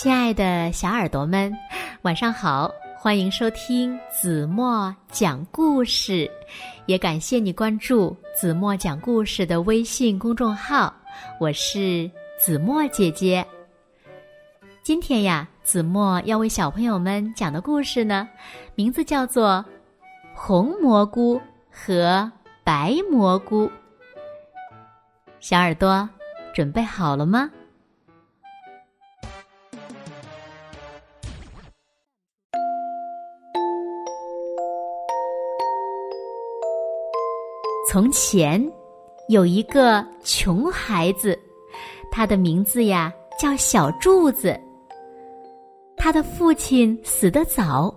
亲爱的小耳朵们，晚上好！欢迎收听子墨讲故事，也感谢你关注子墨讲故事的微信公众号。我是子墨姐姐。今天呀，子墨要为小朋友们讲的故事呢，名字叫做《红蘑菇和白蘑菇》。小耳朵准备好了吗？从前，有一个穷孩子，他的名字呀叫小柱子。他的父亲死得早，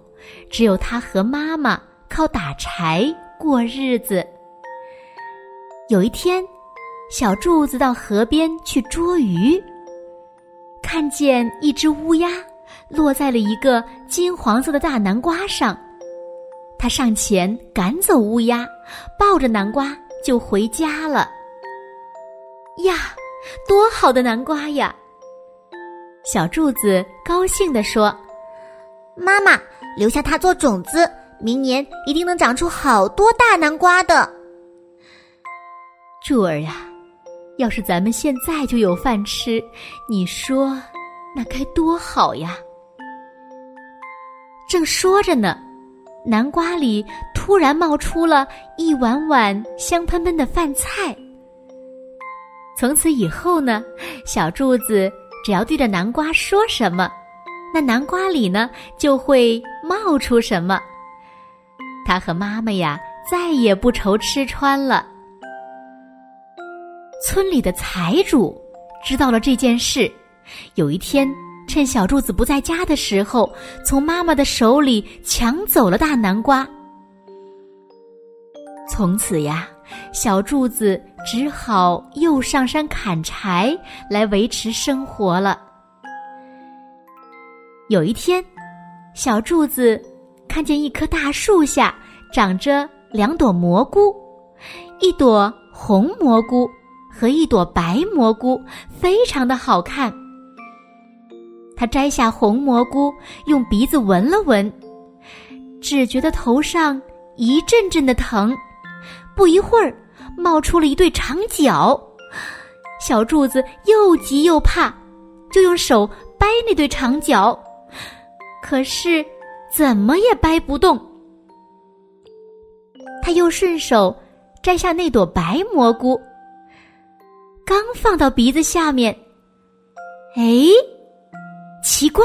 只有他和妈妈靠打柴过日子。有一天，小柱子到河边去捉鱼，看见一只乌鸦落在了一个金黄色的大南瓜上。他上前赶走乌鸦，抱着南瓜就回家了。呀，多好的南瓜呀！小柱子高兴地说：“妈妈，留下它做种子，明年一定能长出好多大南瓜的。”柱儿呀，要是咱们现在就有饭吃，你说那该多好呀！正说着呢。南瓜里突然冒出了一碗碗香喷喷的饭菜。从此以后呢，小柱子只要对着南瓜说什么，那南瓜里呢就会冒出什么。他和妈妈呀再也不愁吃穿了。村里的财主知道了这件事，有一天。趁小柱子不在家的时候，从妈妈的手里抢走了大南瓜。从此呀，小柱子只好又上山砍柴来维持生活了。有一天，小柱子看见一棵大树下长着两朵蘑菇，一朵红蘑菇和一朵白蘑菇，非常的好看。他摘下红蘑菇，用鼻子闻了闻，只觉得头上一阵阵的疼，不一会儿冒出了一对长脚。小柱子又急又怕，就用手掰那对长脚，可是怎么也掰不动。他又顺手摘下那朵白蘑菇，刚放到鼻子下面，哎。奇怪，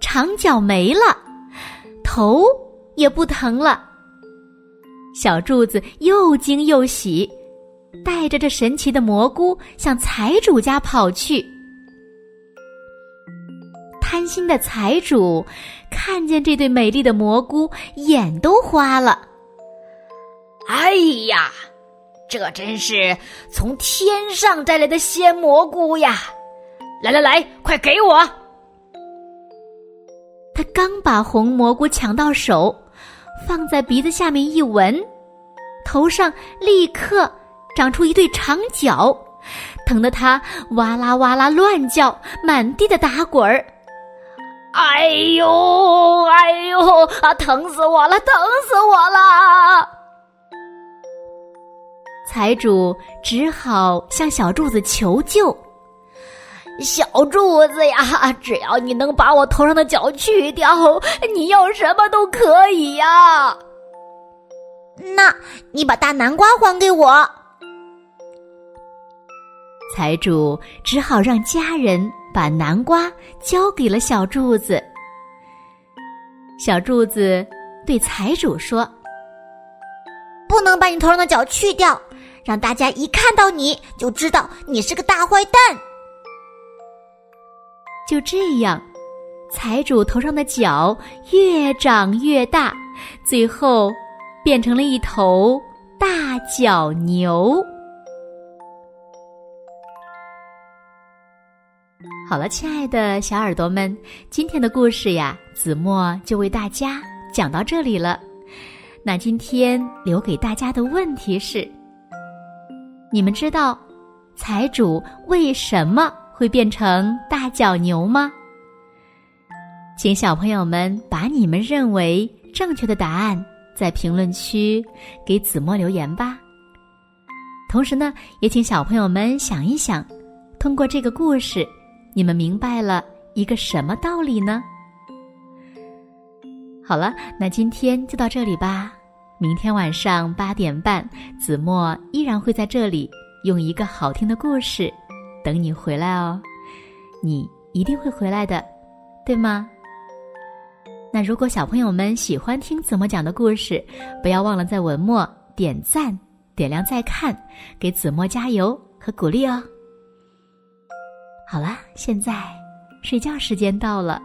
长脚没了，头也不疼了。小柱子又惊又喜，带着这神奇的蘑菇向财主家跑去。贪心的财主看见这对美丽的蘑菇，眼都花了。哎呀，这真是从天上摘来的鲜蘑菇呀！来来来，快给我！他刚把红蘑菇抢到手，放在鼻子下面一闻，头上立刻长出一对长角，疼得他哇啦哇啦乱叫，满地的打滚儿。哎呦哎呦啊！疼死我了，疼死我了！财主只好向小柱子求救。小柱子呀，只要你能把我头上的角去掉，你要什么都可以呀。那你把大南瓜还给我。财主只好让家人把南瓜交给了小柱子。小柱子对财主说：“不能把你头上的角去掉，让大家一看到你就知道你是个大坏蛋。”就这样，财主头上的角越长越大，最后变成了一头大角牛。好了，亲爱的小耳朵们，今天的故事呀，子墨就为大家讲到这里了。那今天留给大家的问题是：你们知道财主为什么？会变成大脚牛吗？请小朋友们把你们认为正确的答案在评论区给子墨留言吧。同时呢，也请小朋友们想一想，通过这个故事，你们明白了一个什么道理呢？好了，那今天就到这里吧。明天晚上八点半，子墨依然会在这里用一个好听的故事等你回来哦。你一定会回来的，对吗？那如果小朋友们喜欢听子墨讲的故事，不要忘了在文末点赞、点亮再看，给子墨加油和鼓励哦。好啦，现在睡觉时间到了，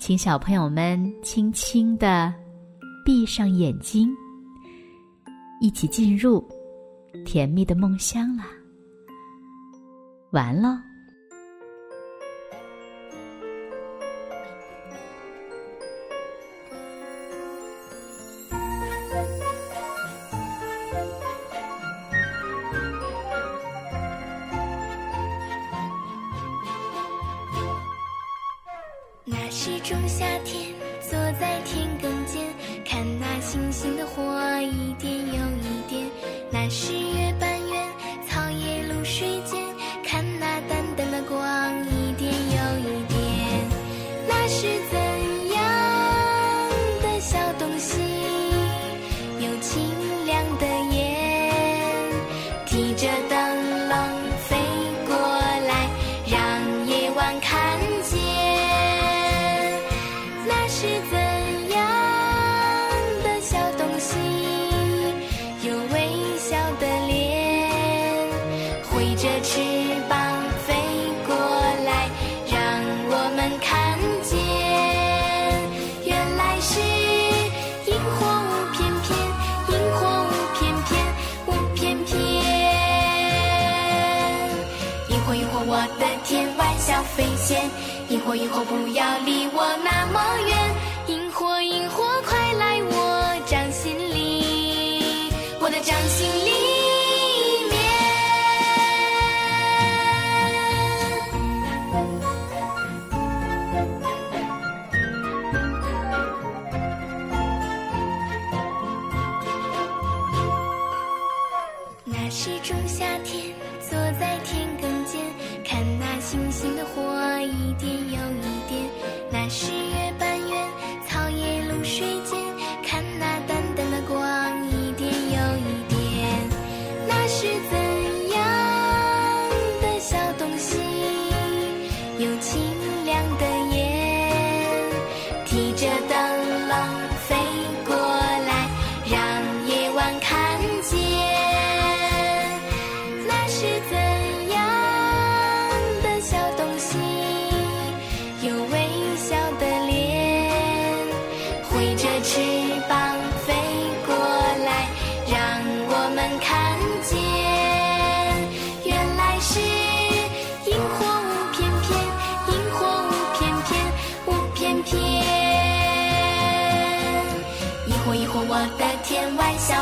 请小朋友们轻轻的闭上眼睛。一起进入甜蜜的梦乡啦！完了。挥着翅膀飞过来，让我们看见。原来是萤火舞翩翩，萤火舞翩翩，舞翩翩。萤火萤火我的天，外小飞仙。萤火萤火不要离我那么远，萤火萤火快那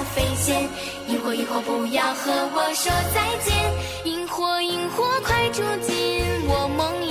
飞仙萤火萤火不要和我说再见。萤火萤火快住进我梦